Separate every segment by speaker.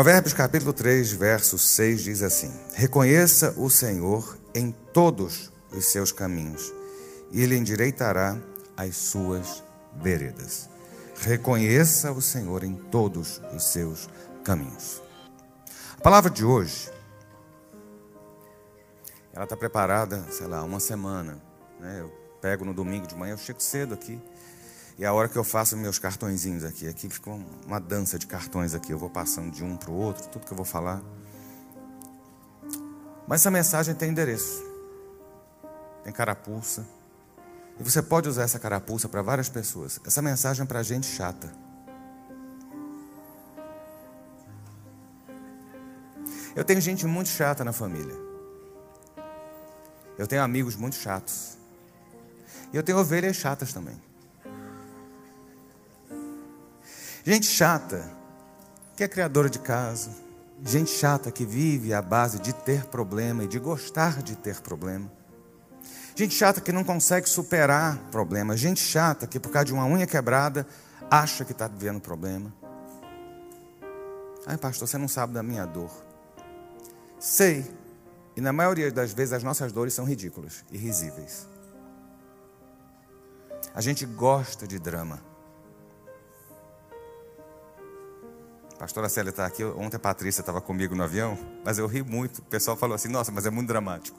Speaker 1: Provérbios capítulo 3, verso 6 diz assim: Reconheça o Senhor em todos os seus caminhos, e ele endireitará as suas veredas. Reconheça o Senhor em todos os seus caminhos. A palavra de hoje, ela está preparada, sei lá, uma semana. Né? Eu pego no domingo de manhã, eu chego cedo aqui. E a hora que eu faço meus cartõezinhos aqui, aqui fica uma dança de cartões aqui. Eu vou passando de um para o outro, tudo que eu vou falar. Mas essa mensagem tem endereço, tem carapuça. E você pode usar essa carapuça para várias pessoas. Essa mensagem é para gente chata. Eu tenho gente muito chata na família. Eu tenho amigos muito chatos. E eu tenho ovelhas chatas também. Gente chata, que é criadora de casa. Gente chata que vive à base de ter problema e de gostar de ter problema. Gente chata que não consegue superar problemas. Gente chata que, por causa de uma unha quebrada, acha que está vivendo problema. Ai, pastor, você não sabe da minha dor. Sei. E na maioria das vezes as nossas dores são ridículas e risíveis. A gente gosta de drama. Pastora Célia está aqui. Ontem a Patrícia estava comigo no avião, mas eu ri muito. O pessoal falou assim: nossa, mas é muito dramático.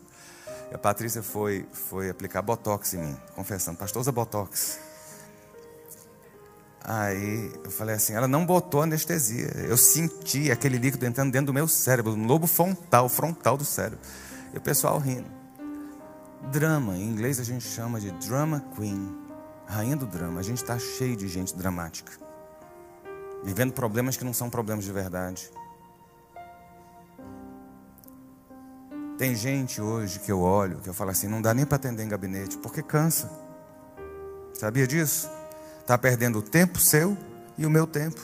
Speaker 1: E a Patrícia foi, foi aplicar botox em mim, confessando, pastor, usa botox. Aí eu falei assim, ela não botou anestesia. Eu senti aquele líquido entrando dentro do meu cérebro, no lobo frontal, frontal do cérebro. E o pessoal rindo. Drama, em inglês a gente chama de drama queen, rainha do drama. A gente está cheio de gente dramática, vivendo problemas que não são problemas de verdade. Tem gente hoje que eu olho, que eu falo assim, não dá nem para atender em gabinete, porque cansa. Sabia disso? Está perdendo o tempo seu e o meu tempo.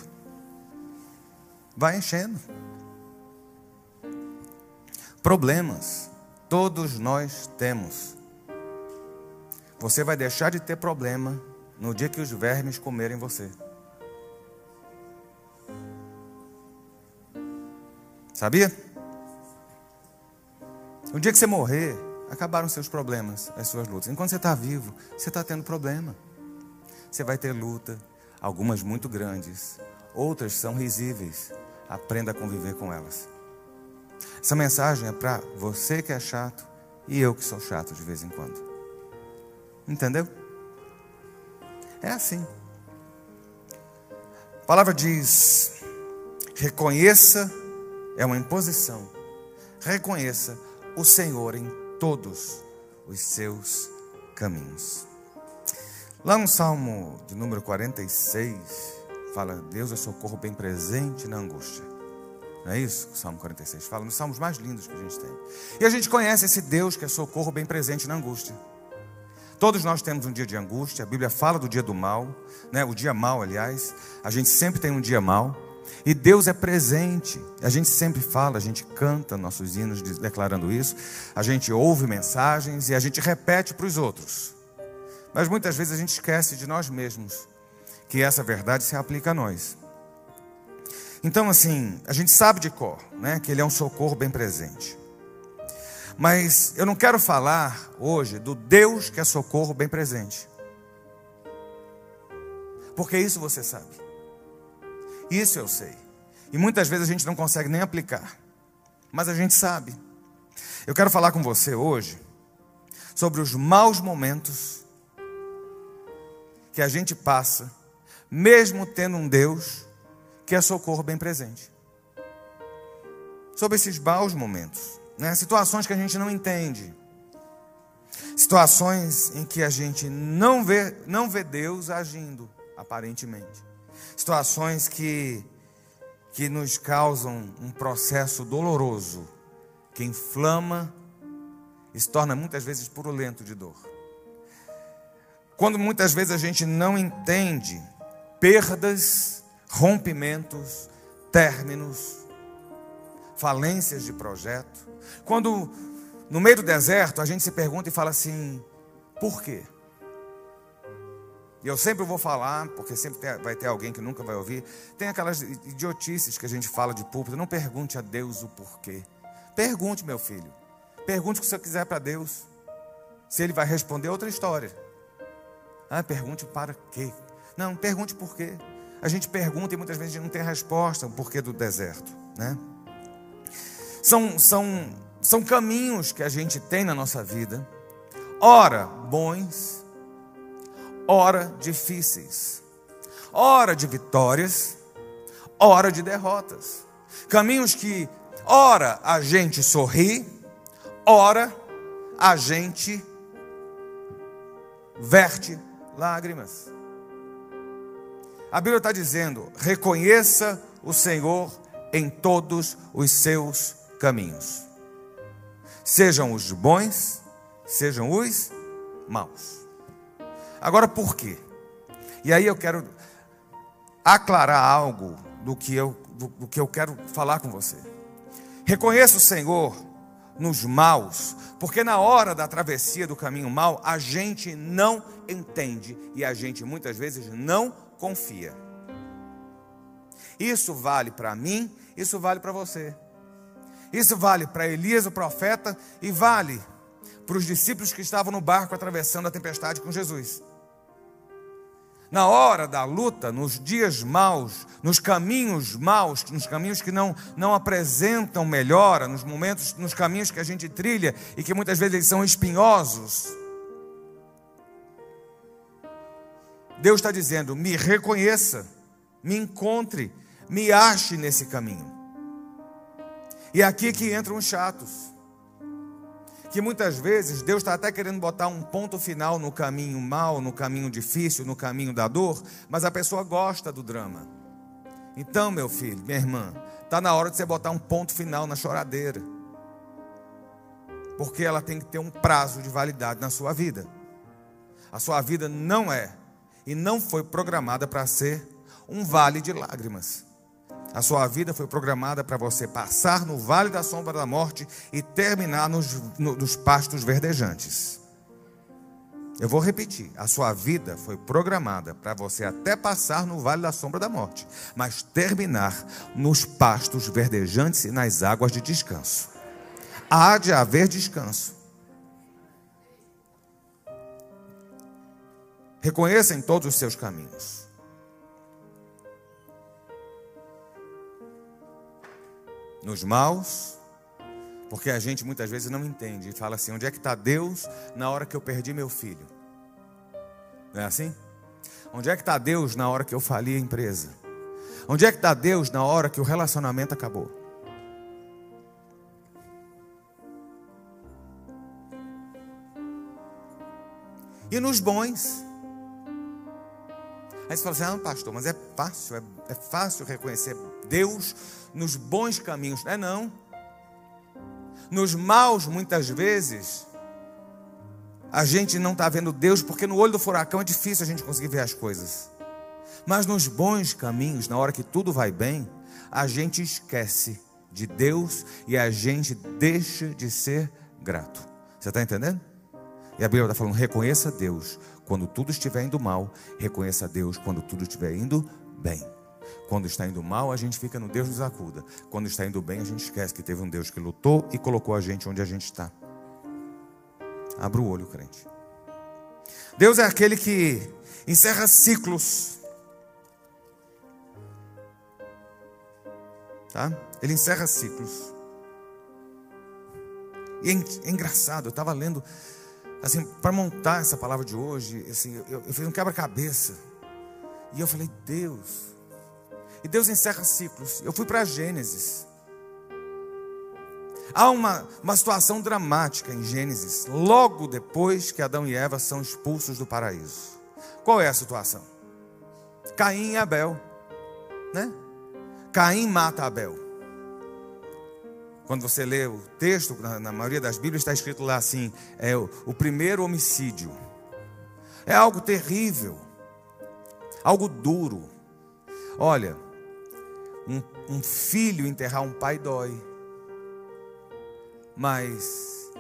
Speaker 1: Vai enchendo. Problemas, todos nós temos. Você vai deixar de ter problema no dia que os vermes comerem você. Sabia? No dia que você morrer, acabaram seus problemas, as suas lutas. Enquanto você está vivo, você está tendo problema. Você vai ter luta, algumas muito grandes, outras são risíveis. Aprenda a conviver com elas. Essa mensagem é para você que é chato e eu que sou chato de vez em quando. Entendeu? É assim. A palavra diz: reconheça, é uma imposição. Reconheça o Senhor em todos os seus caminhos. Lá no Salmo de número 46, fala: Deus é socorro bem presente na angústia. Não é isso que o Salmo 46 fala? Nos salmos mais lindos que a gente tem. E a gente conhece esse Deus que é socorro bem presente na angústia. Todos nós temos um dia de angústia, a Bíblia fala do dia do mal, né? o dia mal, aliás. A gente sempre tem um dia mal. E Deus é presente. A gente sempre fala, a gente canta nossos hinos declarando isso. A gente ouve mensagens e a gente repete para os outros. Mas muitas vezes a gente esquece de nós mesmos que essa verdade se aplica a nós. Então, assim, a gente sabe de cor, né, que Ele é um socorro bem presente. Mas eu não quero falar hoje do Deus que é socorro bem presente. Porque isso você sabe. Isso eu sei. E muitas vezes a gente não consegue nem aplicar. Mas a gente sabe. Eu quero falar com você hoje sobre os maus momentos que a gente passa, mesmo tendo um Deus que é socorro bem presente. Sobre esses maus momentos, né? situações que a gente não entende, situações em que a gente não vê, não vê Deus agindo, aparentemente situações que, que nos causam um processo doloroso, que inflama e se torna muitas vezes purulento de dor. Quando muitas vezes a gente não entende perdas, rompimentos, términos, falências de projeto. Quando no meio do deserto a gente se pergunta e fala assim: por quê? E eu sempre vou falar, porque sempre vai ter alguém que nunca vai ouvir. Tem aquelas idiotices que a gente fala de púlpito. Não pergunte a Deus o porquê. Pergunte, meu filho. Pergunte o que você quiser para Deus. Se ele vai responder, outra história. Ah, pergunte para quê? Não, pergunte por quê. A gente pergunta e muitas vezes não tem resposta o porquê do deserto, né? São, são, são caminhos que a gente tem na nossa vida, ora bons, ora difíceis, ora de vitórias, ora de derrotas. Caminhos que, ora a gente sorri, ora a gente verte lágrimas. A Bíblia está dizendo: reconheça o Senhor em todos os seus caminhos, sejam os bons, sejam os maus. Agora, por quê? E aí eu quero aclarar algo do que eu, do, do que eu quero falar com você. Reconheça o Senhor nos maus, porque na hora da travessia do caminho mau, a gente não entende e a gente muitas vezes não confia. Isso vale para mim, isso vale para você. Isso vale para Elias, o profeta, e vale para os discípulos que estavam no barco atravessando a tempestade com Jesus. Na hora da luta, nos dias maus, nos caminhos maus, nos caminhos que não, não apresentam melhora, nos momentos, nos caminhos que a gente trilha e que muitas vezes eles são espinhosos. Deus está dizendo: me reconheça, me encontre, me ache nesse caminho. E é aqui que entram os chatos que muitas vezes Deus está até querendo botar um ponto final no caminho mal, no caminho difícil, no caminho da dor, mas a pessoa gosta do drama. Então, meu filho, minha irmã, está na hora de você botar um ponto final na choradeira, porque ela tem que ter um prazo de validade na sua vida. A sua vida não é e não foi programada para ser um vale de lágrimas. A sua vida foi programada para você passar no vale da sombra da morte e terminar nos, no, nos pastos verdejantes. Eu vou repetir: a sua vida foi programada para você até passar no vale da sombra da morte, mas terminar nos pastos verdejantes e nas águas de descanso. Há de haver descanso. Reconheça em todos os seus caminhos. Nos maus, porque a gente muitas vezes não entende e fala assim: onde é que está Deus na hora que eu perdi meu filho? Não é assim? Onde é que está Deus na hora que eu fali a empresa? Onde é que está Deus na hora que o relacionamento acabou? E nos bons. Aí você fala assim: ah, pastor, mas é fácil, é, é fácil reconhecer Deus nos bons caminhos. É não. Nos maus, muitas vezes, a gente não está vendo Deus, porque no olho do furacão é difícil a gente conseguir ver as coisas. Mas nos bons caminhos, na hora que tudo vai bem, a gente esquece de Deus e a gente deixa de ser grato. Você está entendendo? E a Bíblia está falando: reconheça Deus quando tudo estiver indo mal, reconheça Deus quando tudo estiver indo bem. Quando está indo mal, a gente fica no Deus nos acuda. Quando está indo bem, a gente esquece que teve um Deus que lutou e colocou a gente onde a gente está. Abra o olho, crente. Deus é aquele que encerra ciclos. Tá? Ele encerra ciclos. E é, é engraçado, eu estava lendo, assim, para montar essa palavra de hoje, assim, eu, eu fiz um quebra-cabeça. E eu falei, Deus, e Deus encerra ciclos. Eu fui para Gênesis. Há uma, uma situação dramática em Gênesis, logo depois que Adão e Eva são expulsos do paraíso. Qual é a situação? Caim e Abel, né? Caim mata Abel. Quando você lê o texto, na, na maioria das Bíblias está escrito lá assim: é o, o primeiro homicídio. É algo terrível, algo duro. Olha, um, filho enterrar um pai dói. Mas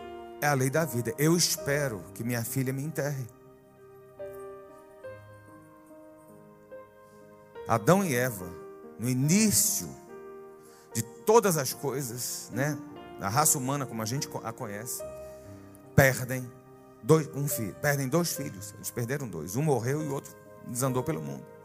Speaker 1: é a lei da vida. Eu espero que minha filha me enterre. Adão e Eva, no início de todas as coisas, né? A raça humana como a gente a conhece, perdem dois, um filho, perdem dois filhos. Eles perderam dois. Um morreu e o outro desandou pelo mundo.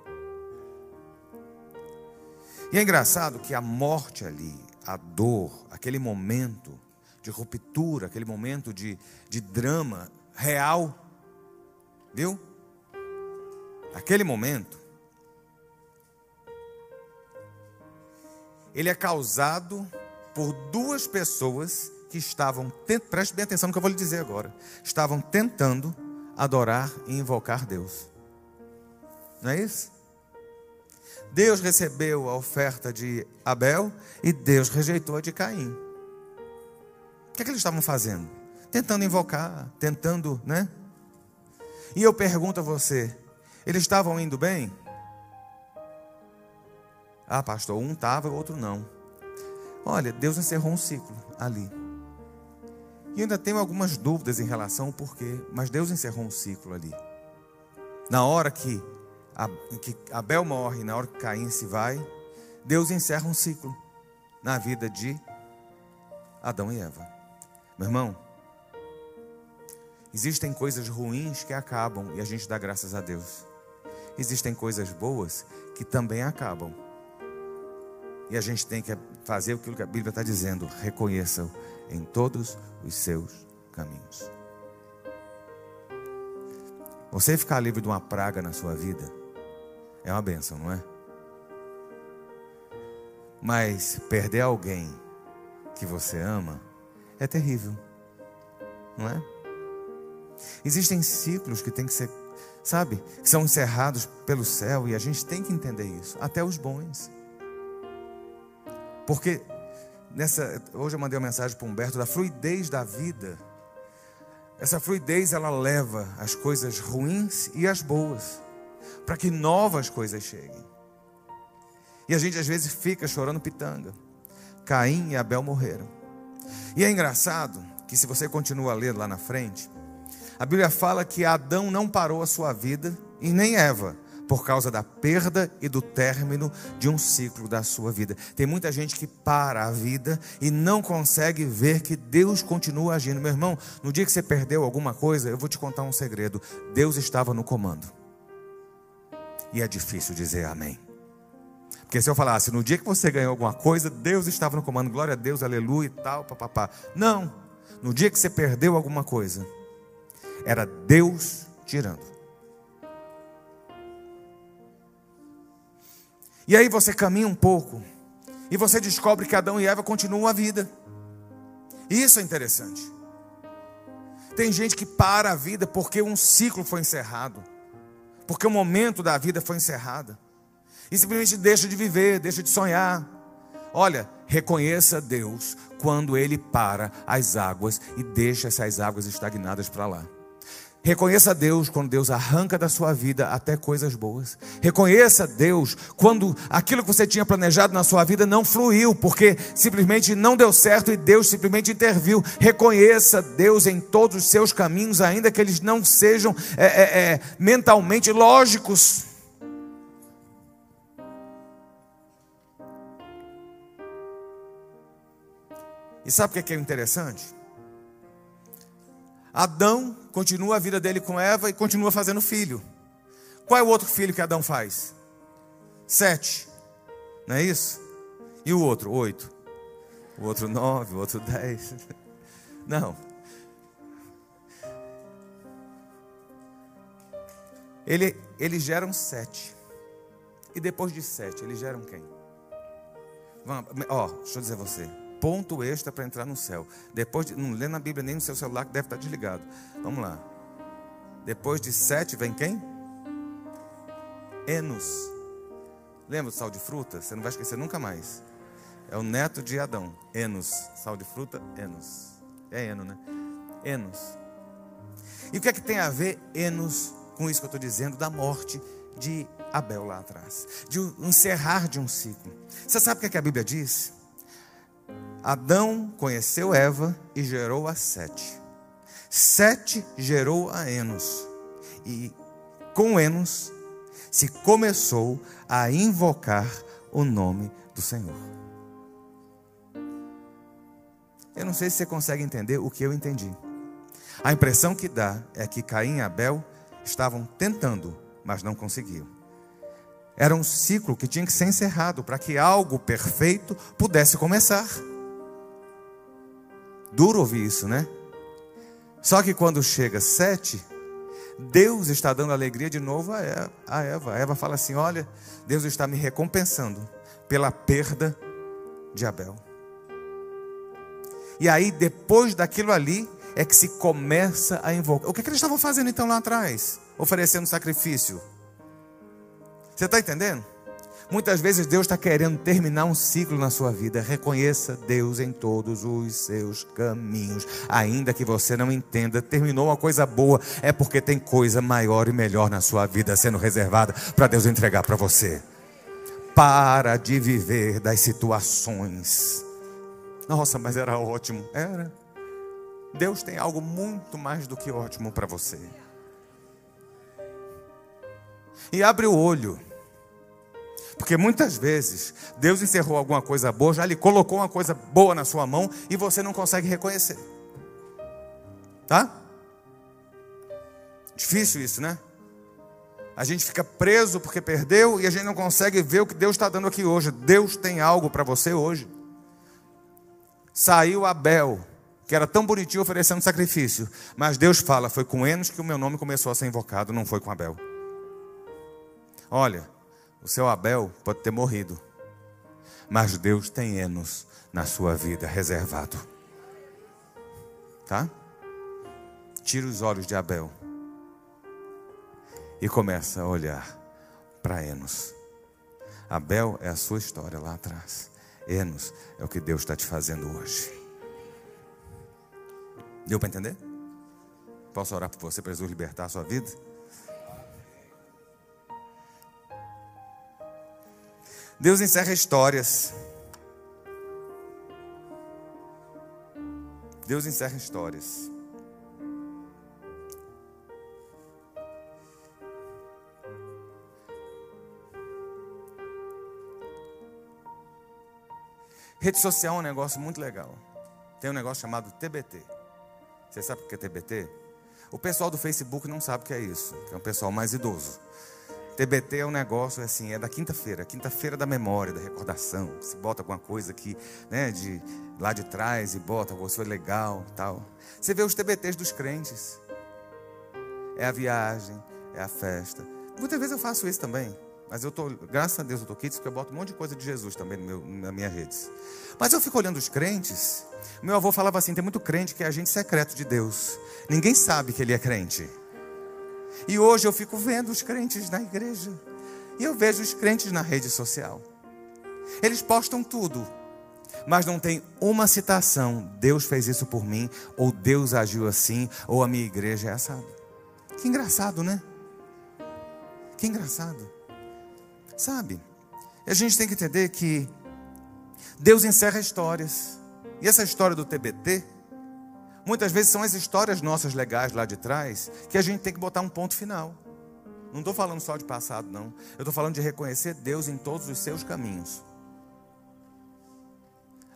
Speaker 1: E é engraçado que a morte ali, a dor, aquele momento de ruptura, aquele momento de, de drama real, viu? Aquele momento, ele é causado por duas pessoas que estavam, preste bem atenção no que eu vou lhe dizer agora, estavam tentando adorar e invocar Deus. Não é isso? Deus recebeu a oferta de Abel e Deus rejeitou a de Caim. O que, é que eles estavam fazendo? Tentando invocar, tentando, né? E eu pergunto a você: eles estavam indo bem? Ah, pastor, um estava e o outro não. Olha, Deus encerrou um ciclo ali. E ainda tenho algumas dúvidas em relação ao porquê, mas Deus encerrou um ciclo ali. Na hora que que Abel morre, na hora que Caim se vai, Deus encerra um ciclo na vida de Adão e Eva. Meu irmão, existem coisas ruins que acabam e a gente dá graças a Deus. Existem coisas boas que também acabam. E a gente tem que fazer aquilo que a Bíblia está dizendo: reconheça-o em todos os seus caminhos. Você ficar livre de uma praga na sua vida é uma benção, não é? Mas perder alguém que você ama é terrível, não é? Existem ciclos que tem que ser, sabe, que são encerrados pelo céu e a gente tem que entender isso, até os bons. Porque nessa, hoje eu mandei uma mensagem para o Humberto da fluidez da vida. Essa fluidez ela leva as coisas ruins e as boas para que novas coisas cheguem. E a gente às vezes fica chorando pitanga. Caim e Abel morreram. E é engraçado que se você continua a ler lá na frente, a Bíblia fala que Adão não parou a sua vida e nem Eva, por causa da perda e do término de um ciclo da sua vida. Tem muita gente que para a vida e não consegue ver que Deus continua agindo. Meu irmão, no dia que você perdeu alguma coisa, eu vou te contar um segredo: Deus estava no comando. E é difícil dizer amém. Porque se eu falasse, no dia que você ganhou alguma coisa, Deus estava no comando, glória a Deus, aleluia e tal, papapá. Não. No dia que você perdeu alguma coisa, era Deus tirando. E aí você caminha um pouco e você descobre que Adão e Eva continuam a vida. Isso é interessante. Tem gente que para a vida porque um ciclo foi encerrado porque o momento da vida foi encerrado. E simplesmente deixa de viver, deixa de sonhar. Olha, reconheça Deus quando Ele para as águas e deixa essas águas estagnadas para lá. Reconheça Deus quando Deus arranca da sua vida até coisas boas. Reconheça Deus quando aquilo que você tinha planejado na sua vida não fluiu, porque simplesmente não deu certo e Deus simplesmente interviu. Reconheça Deus em todos os seus caminhos, ainda que eles não sejam é, é, é, mentalmente lógicos. E sabe o que é interessante? Adão continua a vida dele com Eva e continua fazendo filho. Qual é o outro filho que Adão faz? Sete. Não é isso? E o outro? Oito. O outro nove, o outro dez. Não. Ele, eles geram sete. E depois de sete, eles geram quem? Vamos, ó, deixa eu dizer a você ponto extra para entrar no céu. Depois de, não lê na Bíblia nem no seu celular que deve estar desligado. Vamos lá. Depois de sete vem quem? Enos. Lembra do sal de fruta? Você não vai esquecer nunca mais. É o neto de Adão. Enos. Sal de fruta, Enos. É Eno, né? Enos. E o que é que tem a ver Enos com isso que eu estou dizendo da morte de Abel lá atrás? De um encerrar de um ciclo. Você sabe o que, é que a Bíblia diz? Adão conheceu Eva e gerou a Sete. Sete gerou a Enos. E com Enos se começou a invocar o nome do Senhor. Eu não sei se você consegue entender o que eu entendi. A impressão que dá é que Caim e Abel estavam tentando, mas não conseguiam. Era um ciclo que tinha que ser encerrado para que algo perfeito pudesse começar. Duro ouvir isso, né? Só que quando chega sete, Deus está dando alegria de novo a Eva. A Eva fala assim: Olha, Deus está me recompensando pela perda de Abel. E aí, depois daquilo ali, é que se começa a invocar. O que, é que eles estavam fazendo então lá atrás? Oferecendo sacrifício. Você está entendendo? Muitas vezes Deus está querendo terminar um ciclo na sua vida. Reconheça Deus em todos os seus caminhos. Ainda que você não entenda, terminou uma coisa boa, é porque tem coisa maior e melhor na sua vida sendo reservada para Deus entregar para você. Para de viver das situações. Nossa, mas era ótimo. Era. Deus tem algo muito mais do que ótimo para você. E abre o olho. Porque muitas vezes Deus encerrou alguma coisa boa, já lhe colocou uma coisa boa na sua mão e você não consegue reconhecer. Tá? Difícil isso, né? A gente fica preso porque perdeu e a gente não consegue ver o que Deus está dando aqui hoje. Deus tem algo para você hoje. Saiu Abel, que era tão bonitinho oferecendo sacrifício. Mas Deus fala: foi com Enos que o meu nome começou a ser invocado, não foi com Abel. Olha, o seu Abel pode ter morrido, mas Deus tem Enos na sua vida reservado. Tá? Tira os olhos de Abel e começa a olhar para Enos. Abel é a sua história lá atrás. Enos é o que Deus está te fazendo hoje. Deu para entender? Posso orar por você para Jesus libertar a sua vida? Deus encerra histórias. Deus encerra histórias. Rede social é um negócio muito legal. Tem um negócio chamado TBT. Você sabe o que é TBT? O pessoal do Facebook não sabe o que é isso, que é um pessoal mais idoso. TBT é um negócio assim, é da quinta-feira, quinta-feira da memória, da recordação. Se bota alguma coisa aqui, né, de lá de trás e bota, você foi legal, tal. Você vê os TBTs dos crentes. É a viagem, é a festa. Muitas vezes eu faço isso também. Mas eu tô, graças a Deus, eu tô aqui, porque eu boto um monte de coisa de Jesus também no meu, nas minhas redes. Mas eu fico olhando os crentes. Meu avô falava assim: tem muito crente que é agente secreto de Deus. Ninguém sabe que ele é crente. E hoje eu fico vendo os crentes na igreja. E eu vejo os crentes na rede social. Eles postam tudo. Mas não tem uma citação. Deus fez isso por mim. Ou Deus agiu assim. Ou a minha igreja é essa. Que engraçado, né? Que engraçado. Sabe? A gente tem que entender que Deus encerra histórias. E essa história do TBT, muitas vezes são as histórias nossas legais lá de trás, que a gente tem que botar um ponto final. Não estou falando só de passado, não. Eu estou falando de reconhecer Deus em todos os seus caminhos.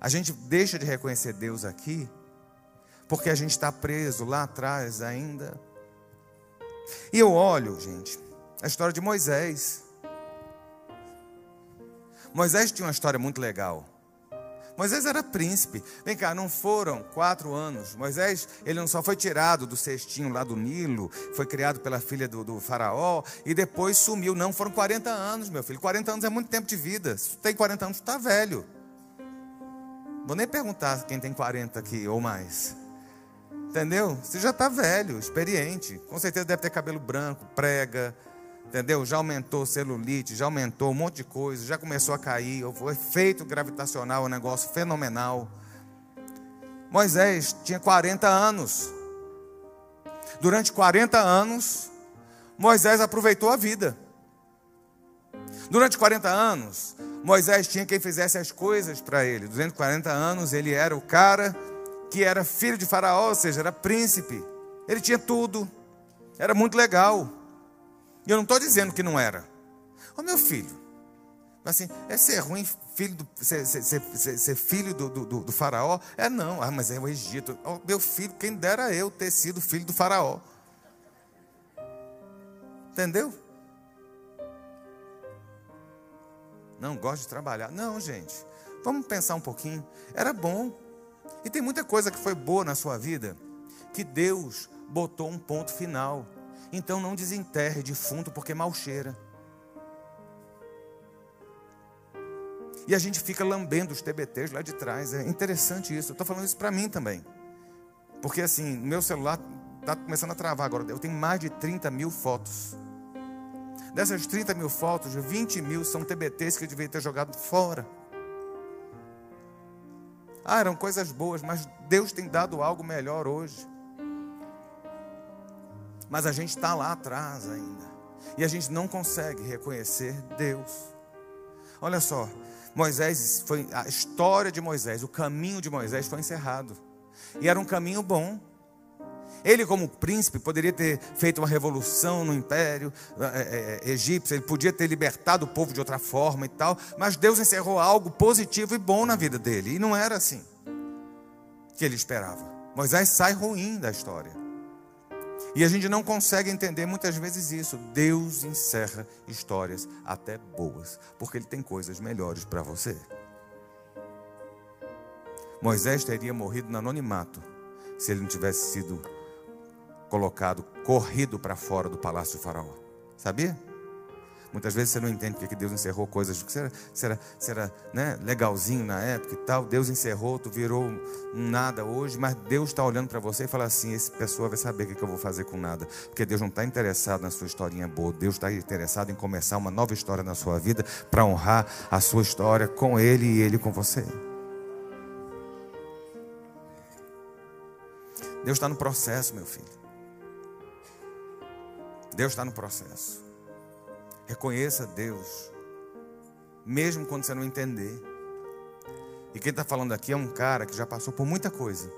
Speaker 1: A gente deixa de reconhecer Deus aqui, porque a gente está preso lá atrás ainda. E eu olho, gente, a história de Moisés. Moisés tinha uma história muito legal. Moisés era príncipe. Vem cá, não foram quatro anos. Moisés, ele não só foi tirado do cestinho lá do Nilo, foi criado pela filha do, do faraó e depois sumiu. Não, foram 40 anos, meu filho. 40 anos é muito tempo de vida. Se tem 40 anos, está velho. Vou nem perguntar quem tem 40 aqui ou mais. Entendeu? Você já está velho, experiente. Com certeza deve ter cabelo branco, prega, entendeu? Já aumentou celulite, já aumentou um monte de coisa, já começou a cair, o efeito gravitacional é um negócio fenomenal. Moisés tinha 40 anos. Durante 40 anos, Moisés aproveitou a vida. Durante 40 anos, Moisés tinha quem fizesse as coisas para ele. Durante 40 anos, ele era o cara que era filho de Faraó, ou seja, era príncipe. Ele tinha tudo. Era muito legal. E eu não estou dizendo que não era. Ô meu filho, assim, é ser ruim filho do, ser, ser, ser, ser filho do, do, do, faraó? É não, ah, mas é o Egito. Oh, meu filho, quem dera eu ter sido filho do faraó. Entendeu? Não, gosto de trabalhar. Não, gente. Vamos pensar um pouquinho. Era bom. E tem muita coisa que foi boa na sua vida que Deus botou um ponto final. Então não desenterre defunto porque mal cheira. E a gente fica lambendo os TBTs lá de trás. É interessante isso. Eu estou falando isso para mim também. Porque assim, meu celular está começando a travar agora. Eu tenho mais de 30 mil fotos. Dessas 30 mil fotos, 20 mil são TBTs que eu devia ter jogado fora. Ah, eram coisas boas, mas Deus tem dado algo melhor hoje. Mas a gente está lá atrás ainda. E a gente não consegue reconhecer Deus. Olha só, Moisés foi a história de Moisés, o caminho de Moisés foi encerrado. E era um caminho bom. Ele, como príncipe, poderia ter feito uma revolução no império é, é, egípcio, ele podia ter libertado o povo de outra forma e tal, mas Deus encerrou algo positivo e bom na vida dele, e não era assim que ele esperava. Moisés sai ruim da história. E a gente não consegue entender muitas vezes isso. Deus encerra histórias até boas, porque Ele tem coisas melhores para você. Moisés teria morrido no anonimato se ele não tivesse sido colocado, corrido para fora do palácio do faraó. Sabia? Muitas vezes você não entende porque Deus encerrou coisas que era, era, né, legalzinho na época e tal. Deus encerrou, tu virou um nada hoje, mas Deus está olhando para você e fala assim: essa pessoa vai saber o que eu vou fazer com nada. Porque Deus não está interessado na sua historinha boa, Deus está interessado em começar uma nova história na sua vida para honrar a sua história com Ele e Ele com você. Deus está no processo, meu filho. Deus está no processo. Reconheça Deus, mesmo quando você não entender. E quem está falando aqui é um cara que já passou por muita coisa.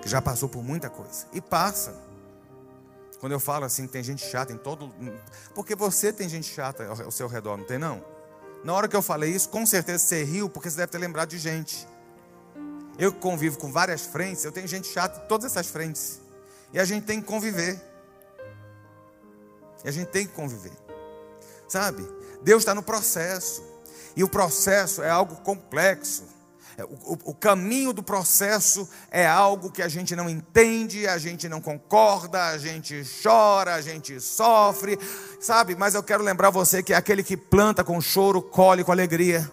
Speaker 1: Que já passou por muita coisa. E passa. Quando eu falo assim, tem gente chata em todo. Porque você tem gente chata ao seu redor, não tem não? Na hora que eu falei isso, com certeza você riu, porque você deve ter lembrado de gente. Eu convivo com várias frentes, eu tenho gente chata em todas essas frentes. E a gente tem que conviver. E a gente tem que conviver. Sabe? Deus está no processo. E o processo é algo complexo. É, o, o, o, caminho do processo é algo que a gente não entende, a gente não concorda, a gente chora, a gente sofre, sabe? Mas eu quero lembrar você que é aquele que planta com choro, colhe com alegria.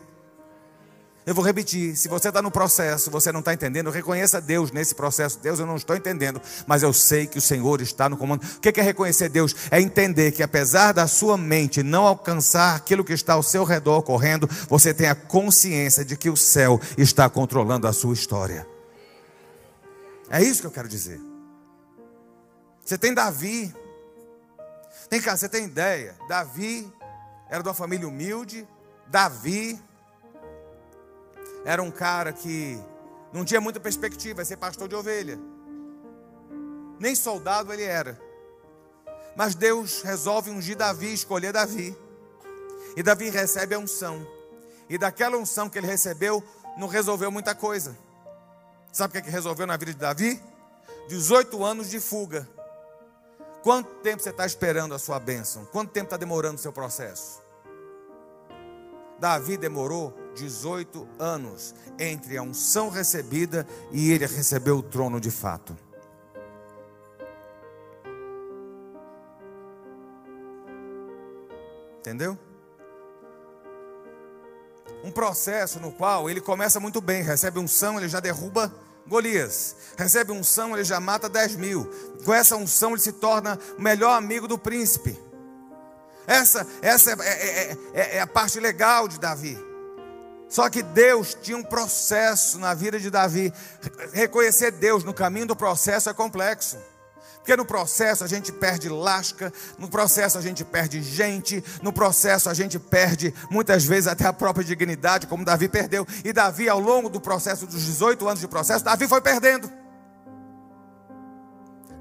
Speaker 1: Eu vou repetir: se você está no processo, você não está entendendo, reconheça Deus nesse processo. Deus, eu não estou entendendo, mas eu sei que o Senhor está no comando. O que é reconhecer Deus? É entender que apesar da sua mente não alcançar aquilo que está ao seu redor ocorrendo, você tem a consciência de que o céu está controlando a sua história. É isso que eu quero dizer. Você tem Davi. Vem cá, você tem ideia? Davi era de uma família humilde. Davi era um cara que não tinha muita perspectiva, ia ser pastor de ovelha. Nem soldado ele era. Mas Deus resolve ungir Davi, escolher Davi. E Davi recebe a unção. E daquela unção que ele recebeu, não resolveu muita coisa. Sabe o que, é que resolveu na vida de Davi? 18 anos de fuga. Quanto tempo você está esperando a sua bênção? Quanto tempo está demorando o seu processo? Davi demorou 18 anos entre a unção recebida e ele recebeu o trono de fato. Entendeu? Um processo no qual ele começa muito bem, recebe unção, ele já derruba Golias. Recebe unção, ele já mata 10 mil. Com essa unção, ele se torna o melhor amigo do príncipe. Essa, essa é, é, é, é a parte legal de Davi. Só que Deus tinha um processo na vida de Davi. Reconhecer Deus no caminho do processo é complexo. Porque no processo a gente perde lasca, no processo a gente perde gente, no processo a gente perde muitas vezes até a própria dignidade, como Davi perdeu. E Davi, ao longo do processo dos 18 anos de processo, Davi foi perdendo.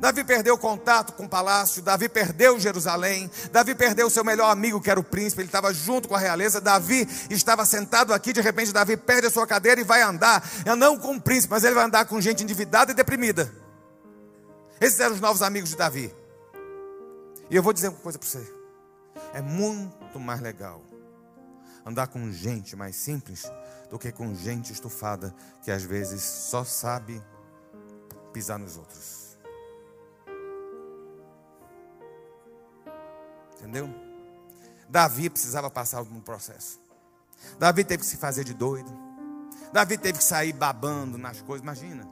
Speaker 1: Davi perdeu contato com o palácio, Davi perdeu Jerusalém, Davi perdeu seu melhor amigo, que era o príncipe, ele estava junto com a realeza. Davi estava sentado aqui, de repente, Davi perde a sua cadeira e vai andar, não com o príncipe, mas ele vai andar com gente endividada e deprimida. Esses eram os novos amigos de Davi. E eu vou dizer uma coisa para você: é muito mais legal andar com gente mais simples do que com gente estufada que às vezes só sabe pisar nos outros. Entendeu? Davi precisava passar por um processo. Davi teve que se fazer de doido. Davi teve que sair babando nas coisas, imagina.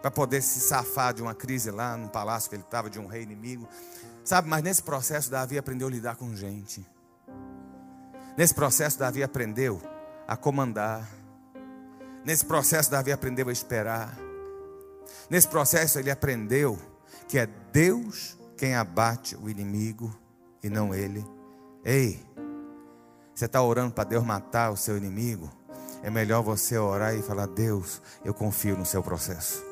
Speaker 1: Para poder se safar de uma crise lá no palácio que ele estava, de um rei inimigo. Sabe, mas nesse processo Davi aprendeu a lidar com gente. Nesse processo Davi aprendeu a comandar. Nesse processo Davi aprendeu a esperar. Nesse processo ele aprendeu que é Deus quem abate o inimigo e não ele. Ei, você está orando para Deus matar o seu inimigo? É melhor você orar e falar: Deus, eu confio no seu processo.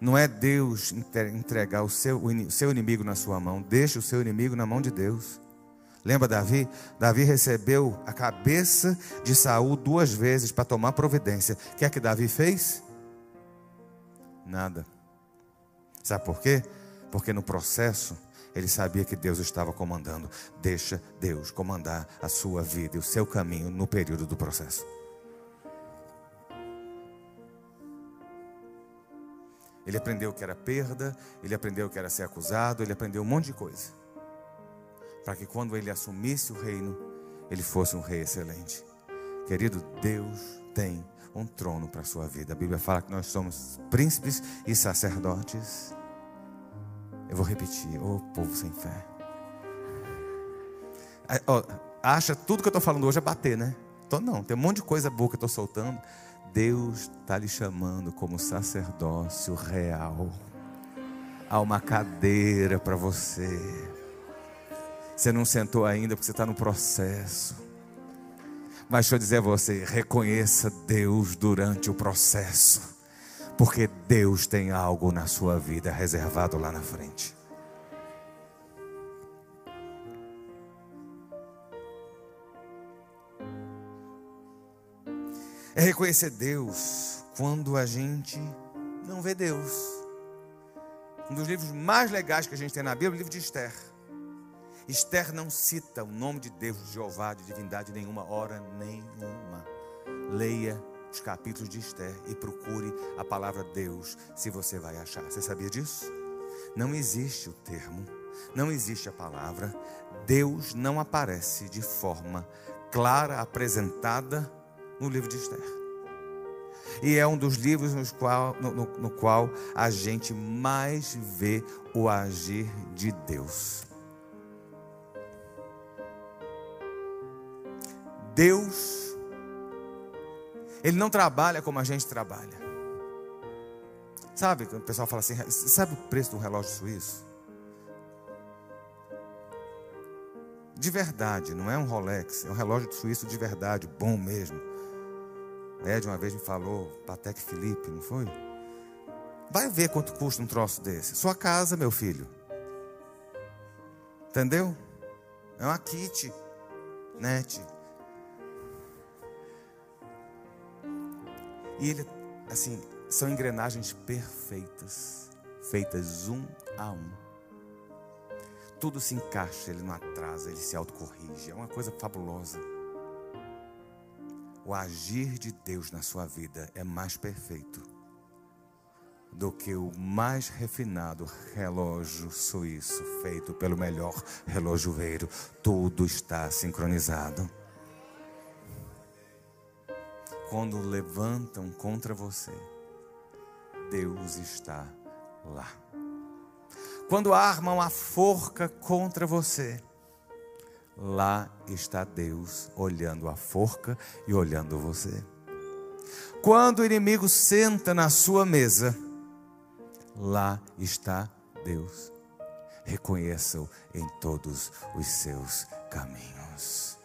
Speaker 1: Não é Deus entregar o seu, o seu inimigo na sua mão, deixa o seu inimigo na mão de Deus. Lembra Davi? Davi recebeu a cabeça de Saul duas vezes para tomar providência. O que é que Davi fez? Nada. Sabe por quê? Porque no processo ele sabia que Deus estava comandando. Deixa Deus comandar a sua vida e o seu caminho no período do processo. Ele aprendeu que era perda, ele aprendeu que era ser acusado, ele aprendeu um monte de coisa. Para que quando ele assumisse o reino, ele fosse um rei excelente. Querido, Deus tem um trono para a sua vida. A Bíblia fala que nós somos príncipes e sacerdotes. Eu vou repetir, ô oh, povo sem fé. Oh, acha tudo que eu estou falando hoje é bater, né? Tô, não, tem um monte de coisa boa que eu estou soltando. Deus está lhe chamando como sacerdócio real. Há uma cadeira para você. Você não sentou ainda porque você está no processo. Mas deixa eu dizer a você: reconheça Deus durante o processo porque Deus tem algo na sua vida reservado lá na frente. É reconhecer Deus quando a gente não vê Deus. Um dos livros mais legais que a gente tem na Bíblia é o livro de Esther. Esther não cita o nome de Deus, de Jeová, de divindade nenhuma, hora nenhuma. Leia os capítulos de Esther e procure a palavra Deus, se você vai achar. Você sabia disso? Não existe o termo, não existe a palavra. Deus não aparece de forma clara, apresentada no livro de Esther. E é um dos livros no qual, no, no, no qual a gente mais vê o agir de Deus. Deus ele não trabalha como a gente trabalha. Sabe, o pessoal fala assim, sabe o preço do relógio suíço? De verdade, não é um Rolex, é um relógio suíço de verdade, bom mesmo. Ed uma vez me falou, Patek Felipe, não foi? Vai ver quanto custa um troço desse. Sua casa, meu filho. Entendeu? É uma kit, net. E ele, assim, são engrenagens perfeitas, feitas um a um. Tudo se encaixa, ele não atrasa, ele se autocorrige. É uma coisa fabulosa. O agir de Deus na sua vida é mais perfeito do que o mais refinado relógio suíço feito pelo melhor relojoeiro. Tudo está sincronizado quando levantam contra você, Deus está lá. Quando armam a forca contra você, lá está Deus olhando a forca e olhando você. Quando o inimigo senta na sua mesa, lá está Deus. Reconheça-o em todos os seus caminhos.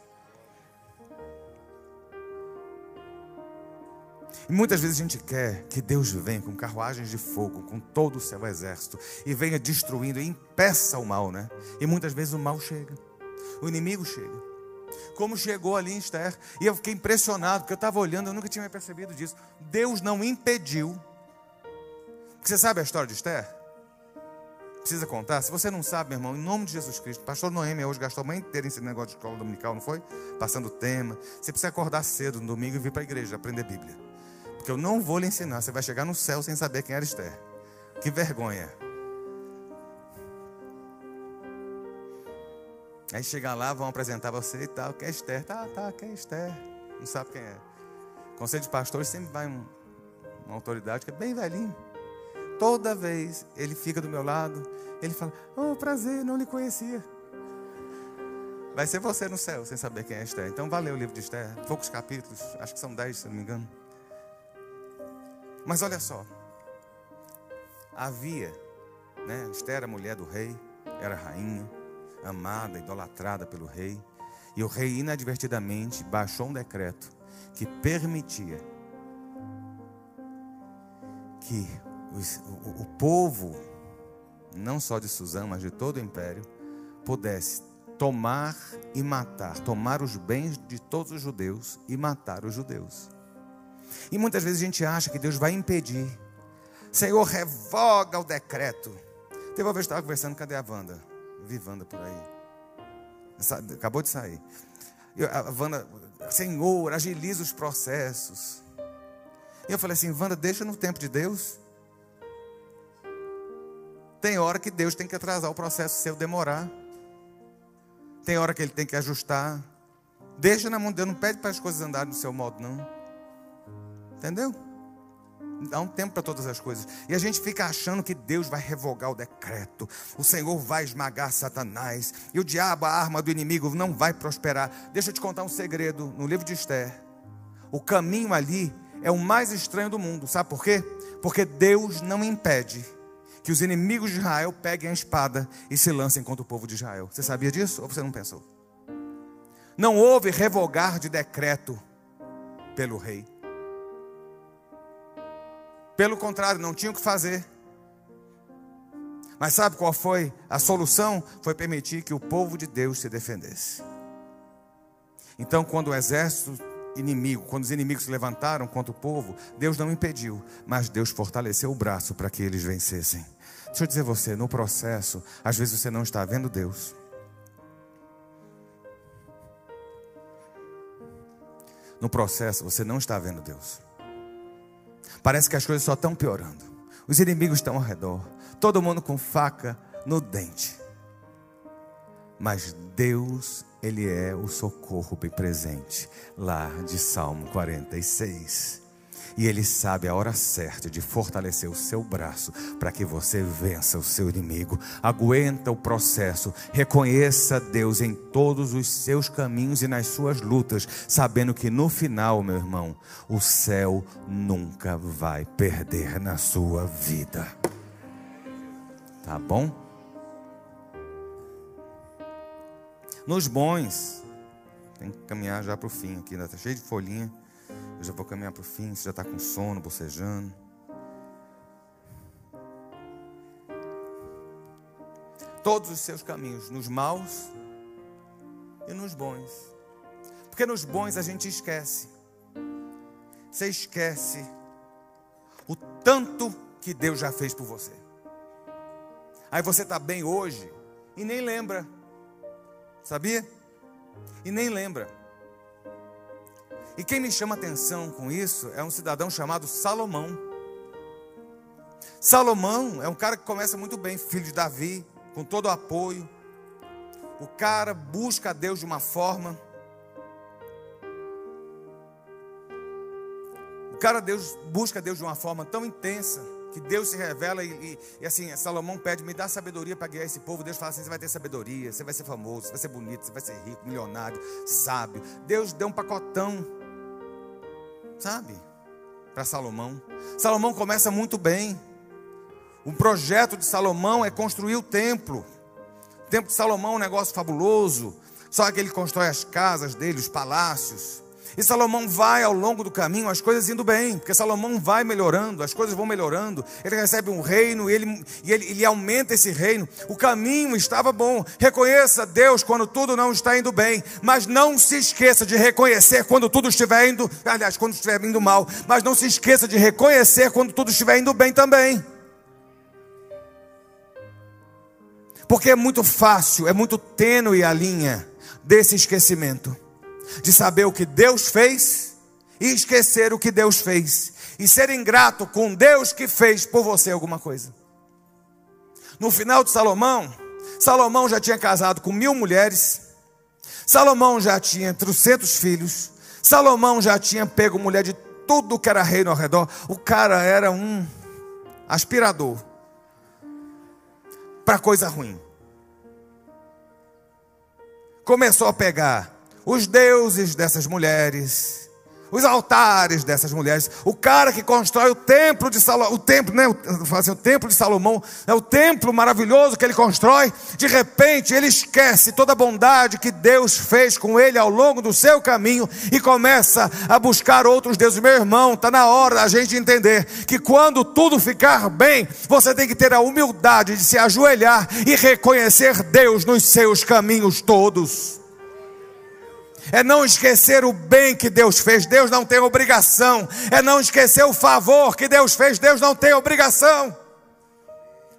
Speaker 1: E muitas vezes a gente quer que Deus venha com carruagens de fogo, com todo o seu exército, e venha destruindo, e impeça o mal, né? E muitas vezes o mal chega, o inimigo chega. Como chegou ali em Esther, e eu fiquei impressionado, porque eu estava olhando, eu nunca tinha percebido disso. Deus não impediu. Você sabe a história de Esther? Precisa contar? Se você não sabe, meu irmão, em nome de Jesus Cristo, pastor Noemi hoje gastou a manhã inteira esse negócio de escola dominical, não foi? Passando tema. Você precisa acordar cedo no domingo e vir para a igreja aprender Bíblia. Porque eu não vou lhe ensinar, você vai chegar no céu sem saber quem era Esther. Que vergonha. Aí chegar lá, vão apresentar você e tal. Quem é Esther? Tá, tá, quem é Esther? Não sabe quem é. Conselho de pastores sempre vai um, uma autoridade que é bem velhinho. Toda vez ele fica do meu lado, ele fala: Oh, prazer, não lhe conhecia. Vai ser você no céu, sem saber quem é Esther. Então, valeu o livro de Esther. Poucos capítulos, acho que são dez, se não me engano. Mas olha só. Havia, né? Esther era mulher do rei, era rainha, amada, idolatrada pelo rei. E o rei inadvertidamente baixou um decreto que permitia que o, o, o povo, não só de Suzã, mas de todo o império, pudesse tomar e matar, tomar os bens de todos os judeus e matar os judeus. E muitas vezes a gente acha que Deus vai impedir. Senhor, revoga o decreto. Teve uma vez que eu estava conversando, cadê a Wanda? Vi Wanda por aí. Acabou de sair. A Wanda, Senhor, agiliza os processos. E eu falei assim, Wanda, deixa no tempo de Deus. Tem hora que Deus tem que atrasar o processo se eu demorar. Tem hora que Ele tem que ajustar. Deixa na mão de Deus, não pede para as coisas andarem do seu modo, não. Entendeu? Dá um tempo para todas as coisas. E a gente fica achando que Deus vai revogar o decreto. O Senhor vai esmagar Satanás. E o diabo, a arma do inimigo, não vai prosperar. Deixa eu te contar um segredo no livro de Esther. O caminho ali é o mais estranho do mundo. Sabe por quê? Porque Deus não impede que os inimigos de Israel peguem a espada e se lancem contra o povo de Israel. Você sabia disso ou você não pensou? Não houve revogar de decreto pelo rei. Pelo contrário, não tinha o que fazer. Mas sabe qual foi a solução? Foi permitir que o povo de Deus se defendesse. Então, quando o exército inimigo, quando os inimigos se levantaram contra o povo, Deus não impediu, mas Deus fortaleceu o braço para que eles vencessem. Deixa eu dizer você, no processo, às vezes você não está vendo Deus. No processo, você não está vendo Deus. Parece que as coisas só estão piorando. Os inimigos estão ao redor. Todo mundo com faca no dente. Mas Deus, Ele é o socorro bem presente. Lá de Salmo 46. E Ele sabe a hora certa de fortalecer o seu braço para que você vença o seu inimigo. Aguenta o processo. Reconheça Deus em todos os seus caminhos e nas suas lutas, sabendo que no final, meu irmão, o céu nunca vai perder na sua vida. Tá bom? Nos bons, tem que caminhar já para o fim aqui, está cheio de folhinha. Já vou caminhar para o fim. Você já está com sono, bocejando. Todos os seus caminhos, nos maus e nos bons. Porque nos bons a gente esquece. Você esquece o tanto que Deus já fez por você. Aí você está bem hoje e nem lembra. Sabia? E nem lembra. E quem me chama atenção com isso é um cidadão chamado Salomão. Salomão é um cara que começa muito bem, filho de Davi, com todo o apoio. O cara busca a Deus de uma forma. O cara Deus, busca a Deus de uma forma tão intensa que Deus se revela e, e, e, assim, Salomão pede, me dá sabedoria para guiar esse povo. Deus fala assim: você vai ter sabedoria, você vai ser famoso, você vai ser bonito, você vai ser rico, milionário, sábio. Deus deu um pacotão sabe? Para Salomão. Salomão começa muito bem. O projeto de Salomão é construir o templo. O templo de Salomão é um negócio fabuloso. Só que ele constrói as casas dele, os palácios. E Salomão vai ao longo do caminho, as coisas indo bem, porque Salomão vai melhorando, as coisas vão melhorando. Ele recebe um reino e ele, e ele, ele aumenta esse reino. O caminho estava bom. Reconheça Deus quando tudo não está indo bem, mas não se esqueça de reconhecer quando tudo estiver indo, aliás, quando estiver indo mal, mas não se esqueça de reconhecer quando tudo estiver indo bem também. Porque é muito fácil, é muito tênue a linha desse esquecimento de saber o que Deus fez e esquecer o que Deus fez, e ser ingrato com Deus que fez por você alguma coisa. No final de Salomão, Salomão já tinha casado com mil mulheres, Salomão já tinha trocentos filhos, Salomão já tinha pego mulher de tudo que era reino ao redor, o cara era um aspirador para coisa ruim. Começou a pegar os deuses dessas mulheres, os altares dessas mulheres, o cara que constrói o templo de Salomão, o templo, né, assim, o templo de Salomão, é o templo maravilhoso que ele constrói, de repente ele esquece toda a bondade que Deus fez com ele ao longo do seu caminho e começa a buscar outros deuses. Meu irmão, está na hora da gente entender que quando tudo ficar bem, você tem que ter a humildade de se ajoelhar e reconhecer Deus nos seus caminhos todos é não esquecer o bem que Deus fez, Deus não tem obrigação, é não esquecer o favor que Deus fez, Deus não tem obrigação.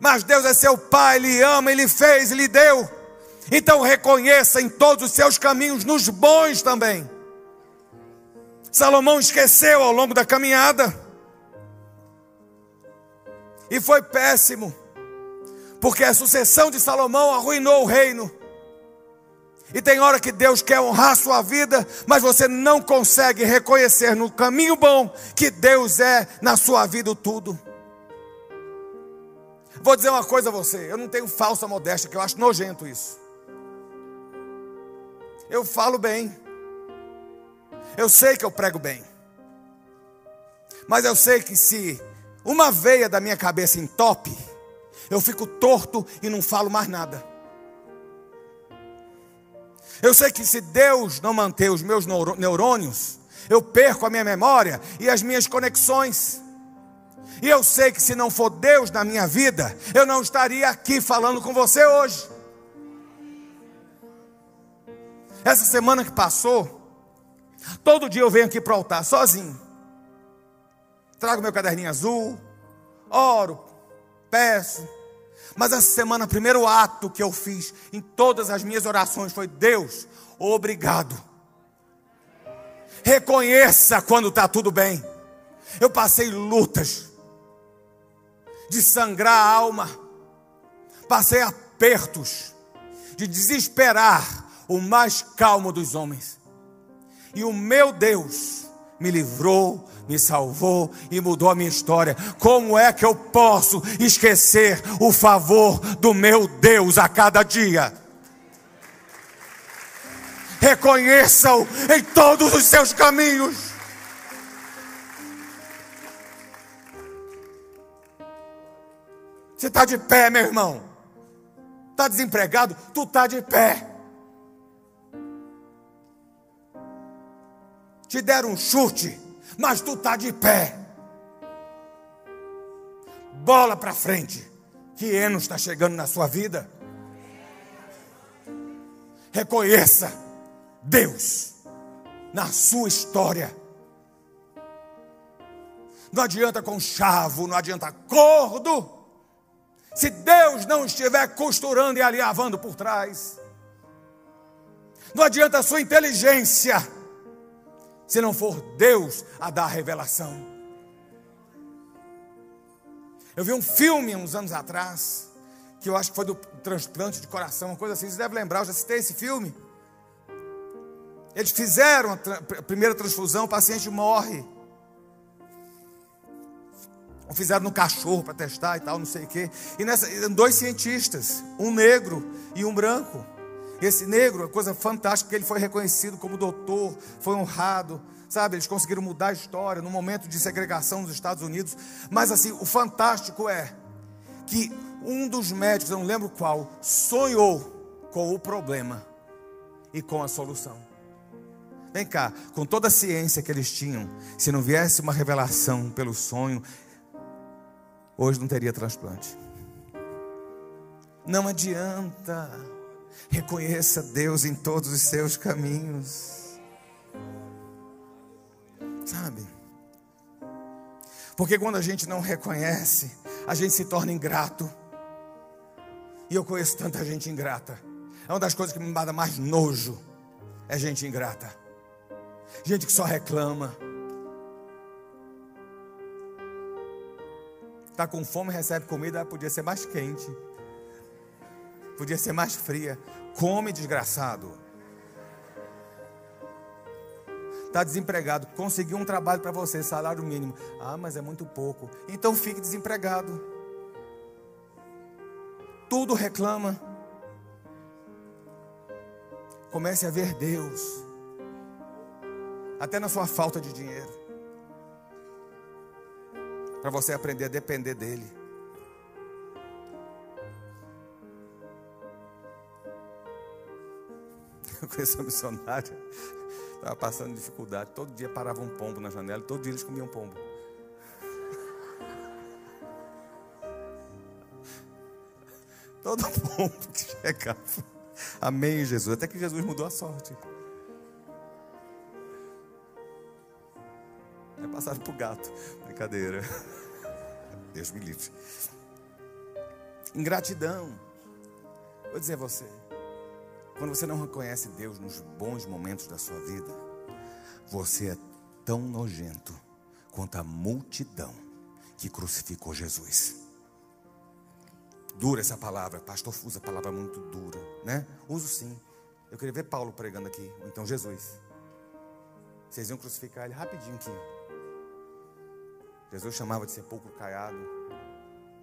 Speaker 1: Mas Deus é seu Pai, Ele ama, Ele fez, Ele deu. Então reconheça em todos os seus caminhos, nos bons também. Salomão esqueceu ao longo da caminhada, e foi péssimo, porque a sucessão de Salomão arruinou o reino. E tem hora que Deus quer honrar sua vida, mas você não consegue reconhecer no caminho bom que Deus é na sua vida tudo. Vou dizer uma coisa a você, eu não tenho falsa modéstia, que eu acho nojento isso. Eu falo bem. Eu sei que eu prego bem. Mas eu sei que se uma veia da minha cabeça entope, eu fico torto e não falo mais nada. Eu sei que se Deus não manter os meus neurônios, eu perco a minha memória e as minhas conexões. E eu sei que se não for Deus na minha vida, eu não estaria aqui falando com você hoje. Essa semana que passou, todo dia eu venho aqui para o altar sozinho. Trago meu caderninho azul, oro, peço, mas essa semana, o primeiro ato que eu fiz em todas as minhas orações foi: Deus, obrigado. Reconheça quando está tudo bem. Eu passei lutas de sangrar a alma, passei apertos de desesperar o mais calmo dos homens. E o meu Deus me livrou me salvou e mudou a minha história. Como é que eu posso esquecer o favor do meu Deus a cada dia? Reconheça-o em todos os seus caminhos. Você está de pé, meu irmão. Está desempregado? Tu está de pé. Te deram um chute mas tu está de pé. Bola para frente, que Enos está chegando na sua vida. Reconheça Deus na sua história. Não adianta conchavo, não adianta cordo. Se Deus não estiver costurando e alinhavando por trás. Não adianta a sua inteligência se não for Deus a dar a revelação. Eu vi um filme uns anos atrás, que eu acho que foi do transplante de coração, uma coisa assim, você deve lembrar, eu já citei esse filme. Eles fizeram a, primeira transfusão, o paciente morre. Fizeram no cachorro para testar e tal, não sei o quê. E nessa, dois cientistas, um negro e um branco. Esse negro, coisa fantástica, ele foi reconhecido como doutor, foi honrado, sabe? Eles conseguiram mudar a história no momento de segregação nos Estados Unidos. Mas assim, o fantástico é que um dos médicos, eu não lembro qual, sonhou com o problema e com a solução. Vem cá, com toda a ciência que eles tinham, se não viesse uma revelação pelo sonho, hoje não teria transplante. Não adianta. Reconheça Deus em todos os seus caminhos. Sabe? Porque quando a gente não reconhece, a gente se torna ingrato. E eu conheço tanta gente ingrata. É uma das coisas que me manda mais nojo. É gente ingrata. Gente que só reclama. Está com fome, recebe comida, podia ser mais quente. Podia ser mais fria. Come, desgraçado. Está desempregado, conseguiu um trabalho para você, salário mínimo. Ah, mas é muito pouco. Então fique desempregado. Tudo reclama. Comece a ver Deus, até na sua falta de dinheiro, para você aprender a depender dEle. Eu conheço uma missionária, estava passando dificuldade, todo dia parava um pombo na janela, todo dia eles comiam pombo. Todo pombo que chegava. Amém, Jesus. Até que Jesus mudou a sorte. É passado para o gato. Brincadeira. Deus me livre. Ingratidão. Vou dizer a você. Quando você não reconhece Deus nos bons momentos da sua vida, você é tão nojento quanto a multidão que crucificou Jesus. Dura essa palavra, pastor usa a palavra muito dura, né? Uso sim. Eu queria ver Paulo pregando aqui, ou então Jesus. Vocês iam crucificar ele rapidinho aqui. Jesus chamava de sepulcro caiado.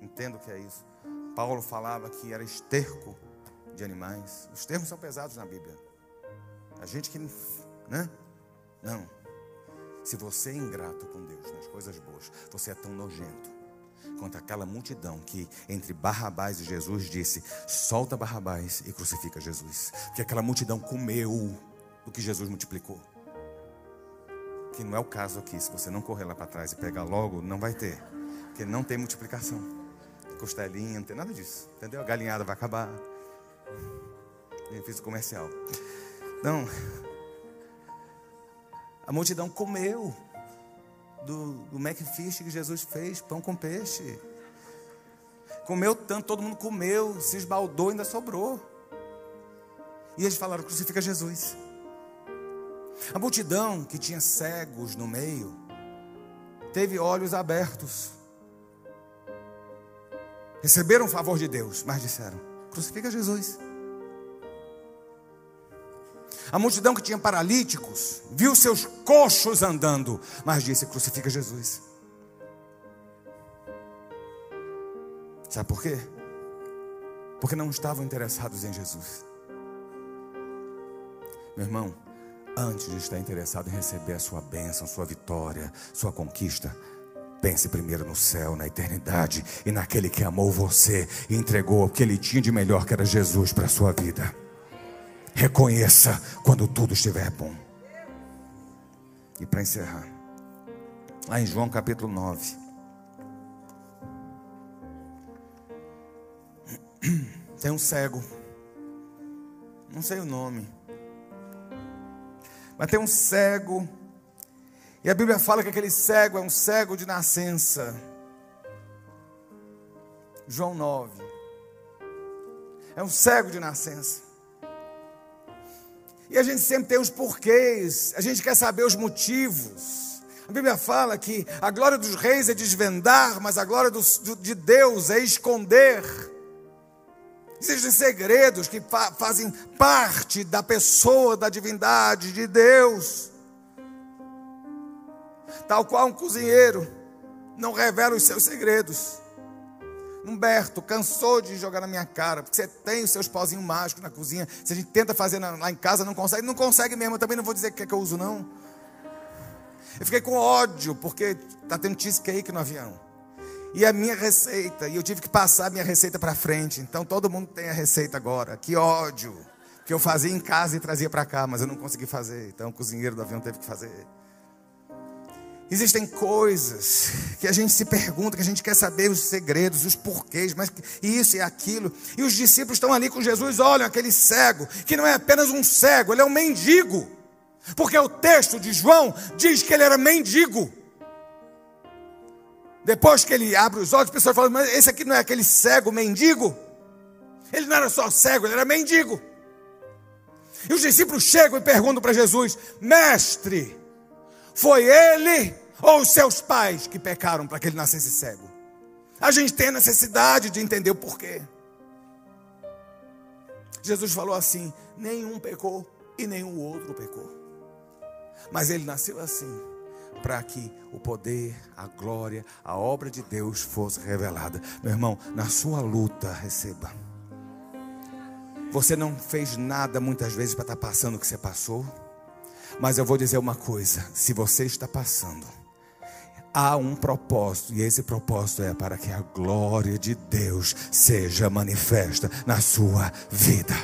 Speaker 1: Entendo o que é isso. Paulo falava que era esterco de animais. Os termos são pesados na Bíblia. A gente que, né? Não. Se você é ingrato com Deus nas coisas boas, você é tão nojento contra aquela multidão que entre Barrabás e Jesus disse: solta Barrabás e crucifica Jesus. Porque aquela multidão comeu o que Jesus multiplicou. Que não é o caso aqui, se você não correr lá para trás e pegar logo, não vai ter. Porque não tem multiplicação. Costelinha, não tem nada disso. Entendeu? A galinhada vai acabar. Benefício comercial. Não. A multidão comeu do, do Macfish que Jesus fez, pão com peixe. Comeu tanto, todo mundo comeu, se esbaldou, ainda sobrou. E eles falaram: crucifica Jesus. A multidão que tinha cegos no meio, teve olhos abertos. Receberam o favor de Deus, mas disseram: crucifica Jesus. A multidão que tinha paralíticos viu seus coxos andando, mas disse: crucifica Jesus. Sabe por quê? Porque não estavam interessados em Jesus. Meu irmão, antes de estar interessado em receber a sua bênção, sua vitória, sua conquista, pense primeiro no céu, na eternidade e naquele que amou você e entregou o que ele tinha de melhor, que era Jesus, para a sua vida. Reconheça quando tudo estiver bom. E para encerrar, lá em João capítulo 9. Tem um cego, não sei o nome, mas tem um cego, e a Bíblia fala que aquele cego é um cego de nascença. João 9, é um cego de nascença. E a gente sempre tem os porquês, a gente quer saber os motivos. A Bíblia fala que a glória dos reis é desvendar, mas a glória de Deus é esconder. Existem segredos que fa fazem parte da pessoa, da divindade de Deus. Tal qual um cozinheiro não revela os seus segredos. Humberto, cansou de jogar na minha cara, porque você tem os seus pozinhos mágicos na cozinha. Se a gente tenta fazer lá em casa, não consegue. Não consegue mesmo, eu também não vou dizer o que é que eu uso, não. Eu fiquei com ódio, porque está tendo cheesecake no avião. E a minha receita, e eu tive que passar a minha receita para frente. Então todo mundo tem a receita agora. Que ódio. que eu fazia em casa e trazia para cá, mas eu não consegui fazer. Então o cozinheiro do avião teve que fazer. Existem coisas que a gente se pergunta, que a gente quer saber os segredos, os porquês, mas isso e aquilo. E os discípulos estão ali com Jesus, olham aquele cego, que não é apenas um cego, ele é um mendigo. Porque o texto de João diz que ele era mendigo. Depois que ele abre os olhos, as pessoas falam, mas esse aqui não é aquele cego mendigo? Ele não era só cego, ele era mendigo. E os discípulos chegam e perguntam para Jesus: Mestre, foi ele ou os seus pais que pecaram para que ele nascesse cego? A gente tem a necessidade de entender o porquê. Jesus falou assim: nenhum pecou e nenhum outro pecou. Mas ele nasceu assim, para que o poder, a glória, a obra de Deus fosse revelada. Meu irmão, na sua luta, receba. Você não fez nada muitas vezes para estar passando o que você passou. Mas eu vou dizer uma coisa: se você está passando, há um propósito, e esse propósito é para que a glória de Deus seja manifesta na sua vida.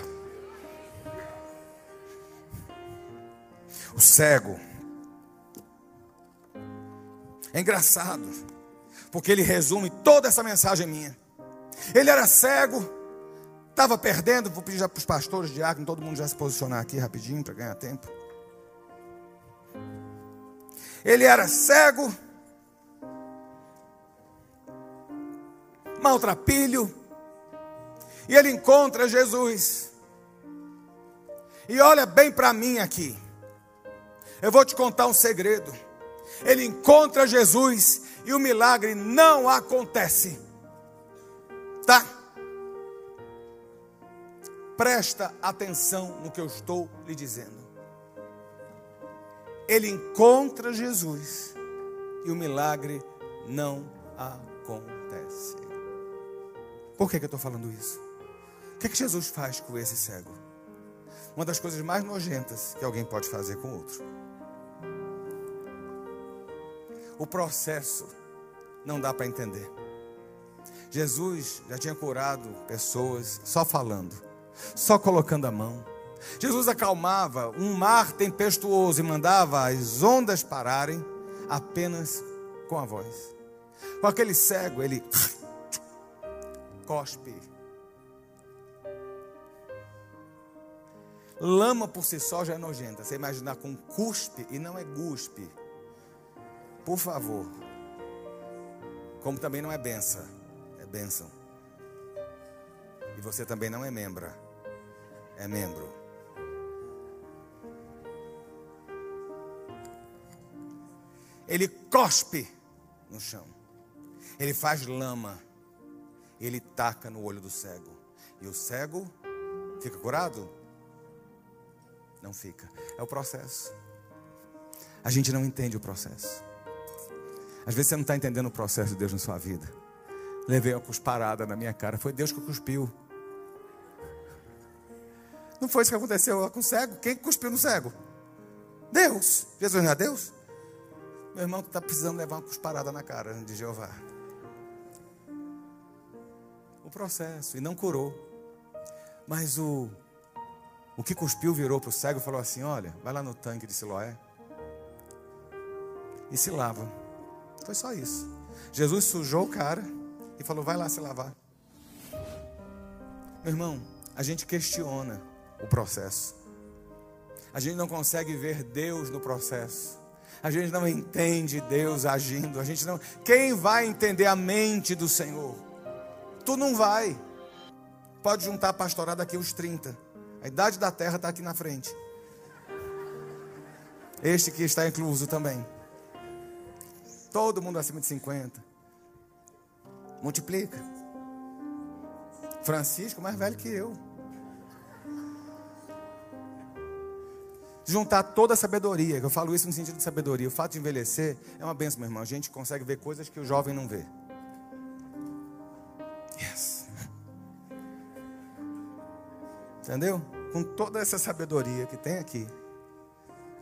Speaker 1: O cego é engraçado, porque ele resume toda essa mensagem minha. Ele era cego, estava perdendo. Vou pedir para os pastores, diáconos, todo mundo já se posicionar aqui rapidinho para ganhar tempo. Ele era cego, maltrapilho, e ele encontra Jesus. E olha bem para mim aqui. Eu vou te contar um segredo. Ele encontra Jesus e o milagre não acontece. Tá? Presta atenção no que eu estou lhe dizendo ele encontra Jesus e o milagre não acontece. Por que, que eu estou falando isso? O que, que Jesus faz com esse cego? Uma das coisas mais nojentas que alguém pode fazer com outro. O processo não dá para entender. Jesus já tinha curado pessoas só falando, só colocando a mão. Jesus acalmava um mar tempestuoso e mandava as ondas pararem apenas com a voz. Com aquele cego, ele cospe. Lama por si só já é nojenta. Você imaginar com cuspe e não é guspe. Por favor. Como também não é benção, é bênção. E você também não é membra, é membro. Ele cospe no chão, ele faz lama, ele taca no olho do cego, e o cego fica curado? Não fica, é o processo. A gente não entende o processo. Às vezes você não está entendendo o processo de Deus na sua vida. Levei uma cusparada na minha cara, foi Deus que cuspiu. Não foi isso que aconteceu com o cego? Quem cuspiu no cego? Deus. Jesus não é Deus? Meu irmão, tu está precisando levar uma cusparada na cara de Jeová. O processo, e não curou. Mas o, o que cuspiu virou para o cego e falou assim: Olha, vai lá no tanque de Siloé e se lava. Foi só isso. Jesus sujou o cara e falou: Vai lá se lavar. Meu irmão, a gente questiona o processo. A gente não consegue ver Deus no processo. A gente não entende Deus agindo. A gente não. Quem vai entender a mente do Senhor? Tu não vai. Pode juntar a pastorada aqui os 30. A idade da terra está aqui na frente. Este que está incluso também. Todo mundo acima de 50. Multiplica. Francisco, mais velho que eu. Juntar toda a sabedoria, eu falo isso no sentido de sabedoria. O fato de envelhecer é uma benção, meu irmão. A gente consegue ver coisas que o jovem não vê. Yes. Entendeu? Com toda essa sabedoria que tem aqui,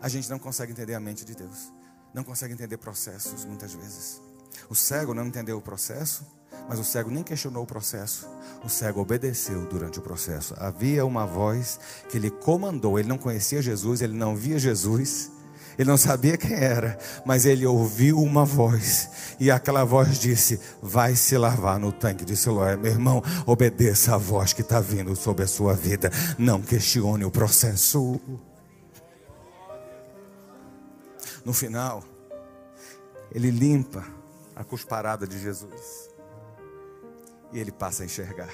Speaker 1: a gente não consegue entender a mente de Deus. Não consegue entender processos muitas vezes. O cego não entendeu o processo, Mas o cego nem questionou o processo. O cego obedeceu durante o processo. Havia uma voz que ele comandou. Ele não conhecia Jesus, ele não via Jesus. Ele não sabia quem era, mas ele ouviu uma voz, e aquela voz disse: Vai se lavar no tanque de Siloé. Meu irmão, obedeça a voz que está vindo sobre a sua vida, não questione o processo. No final, ele limpa a cusparada de Jesus, e ele passa a enxergar.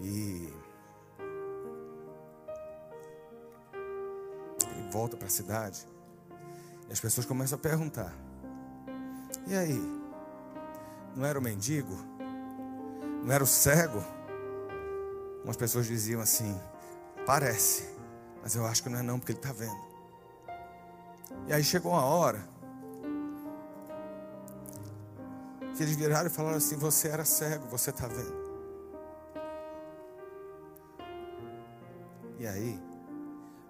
Speaker 1: E ele volta para a cidade. E as pessoas começam a perguntar: E aí? Não era o mendigo? Não era o cego? Umas pessoas diziam assim: Parece, mas eu acho que não é não, porque ele está vendo. E aí chegou uma hora que eles viraram e falaram assim: Você era cego, você está vendo. E aí,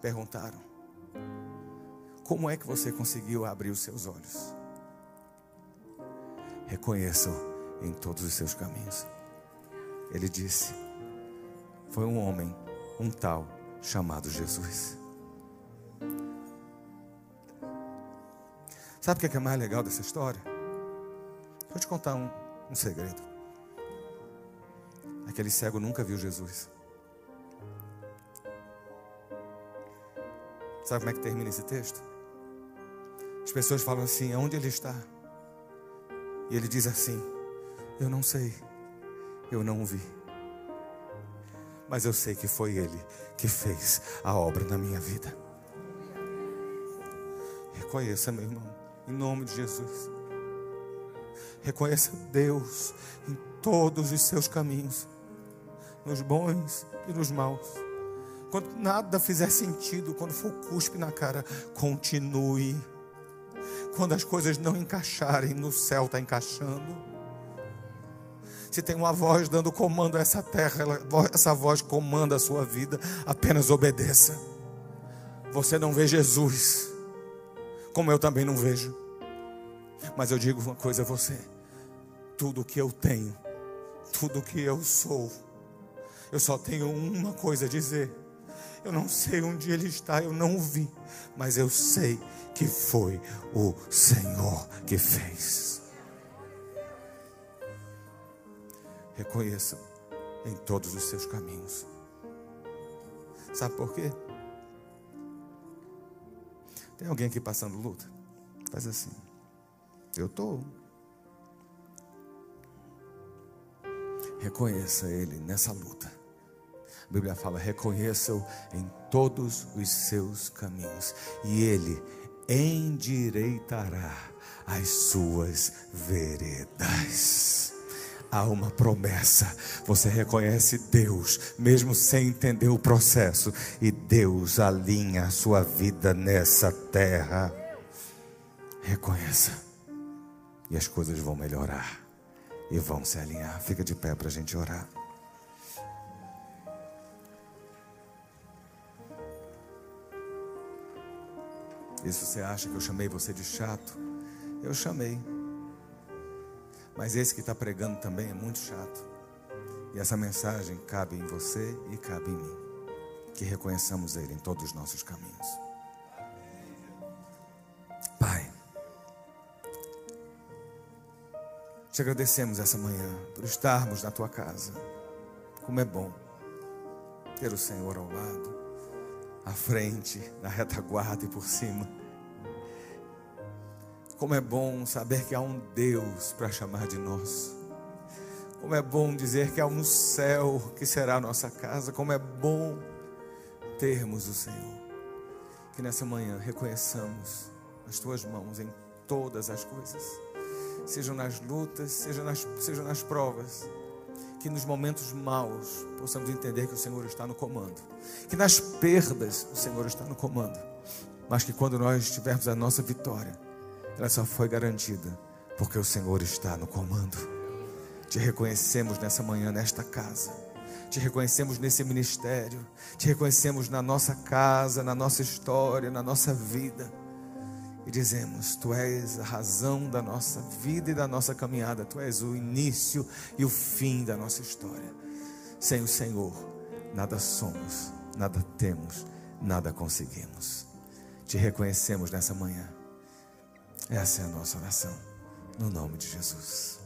Speaker 1: perguntaram: Como é que você conseguiu abrir os seus olhos? Reconheça-o em todos os seus caminhos. Ele disse: Foi um homem, um tal, chamado Jesus. Sabe o que é mais legal dessa história? Vou te contar um, um segredo. Aquele cego nunca viu Jesus. Sabe como é que termina esse texto? As pessoas falam assim: aonde ele está? E ele diz assim: Eu não sei, eu não o vi. Mas eu sei que foi ele que fez a obra na minha vida. Reconheça, meu irmão, em nome de Jesus. Reconheça Deus em todos os seus caminhos, nos bons e nos maus. Quando nada fizer sentido, quando for cuspe na cara, continue. Quando as coisas não encaixarem, no céu está encaixando. Se tem uma voz dando comando a essa terra, essa voz comanda a sua vida, apenas obedeça. Você não vê Jesus, como eu também não vejo. Mas eu digo uma coisa a você: tudo que eu tenho, tudo que eu sou, eu só tenho uma coisa a dizer eu não sei onde ele está, eu não o vi, mas eu sei que foi o Senhor que fez. Reconheça em todos os seus caminhos. Sabe por quê? Tem alguém aqui passando luta? Faz assim. Eu estou. Reconheça Ele nessa luta. A Bíblia fala: reconheça-o em todos os seus caminhos, e ele endireitará as suas veredas. Há uma promessa, você reconhece Deus, mesmo sem entender o processo, e Deus alinha a sua vida nessa terra. Reconheça, e as coisas vão melhorar, e vão se alinhar. Fica de pé para a gente orar. Se você acha que eu chamei você de chato, eu chamei. Mas esse que está pregando também é muito chato. E essa mensagem cabe em você e cabe em mim. Que reconheçamos Ele em todos os nossos caminhos. Pai, te agradecemos essa manhã por estarmos na tua casa. Como é bom ter o Senhor ao lado à frente, na retaguarda e por cima. Como é bom saber que há um Deus para chamar de nosso. Como é bom dizer que há um céu que será a nossa casa. Como é bom termos o Senhor. Que nessa manhã reconheçamos as tuas mãos em todas as coisas, sejam nas lutas, sejam nas, sejam nas provas que nos momentos maus possamos entender que o Senhor está no comando, que nas perdas o Senhor está no comando, mas que quando nós tivermos a nossa vitória, ela só foi garantida porque o Senhor está no comando. Te reconhecemos nessa manhã, nesta casa, Te reconhecemos nesse ministério, te reconhecemos na nossa casa, na nossa história, na nossa vida. E dizemos: Tu és a razão da nossa vida e da nossa caminhada, Tu és o início e o fim da nossa história. Sem o Senhor, nada somos, nada temos, nada conseguimos. Te reconhecemos nessa manhã. Essa é a nossa oração, no nome de Jesus.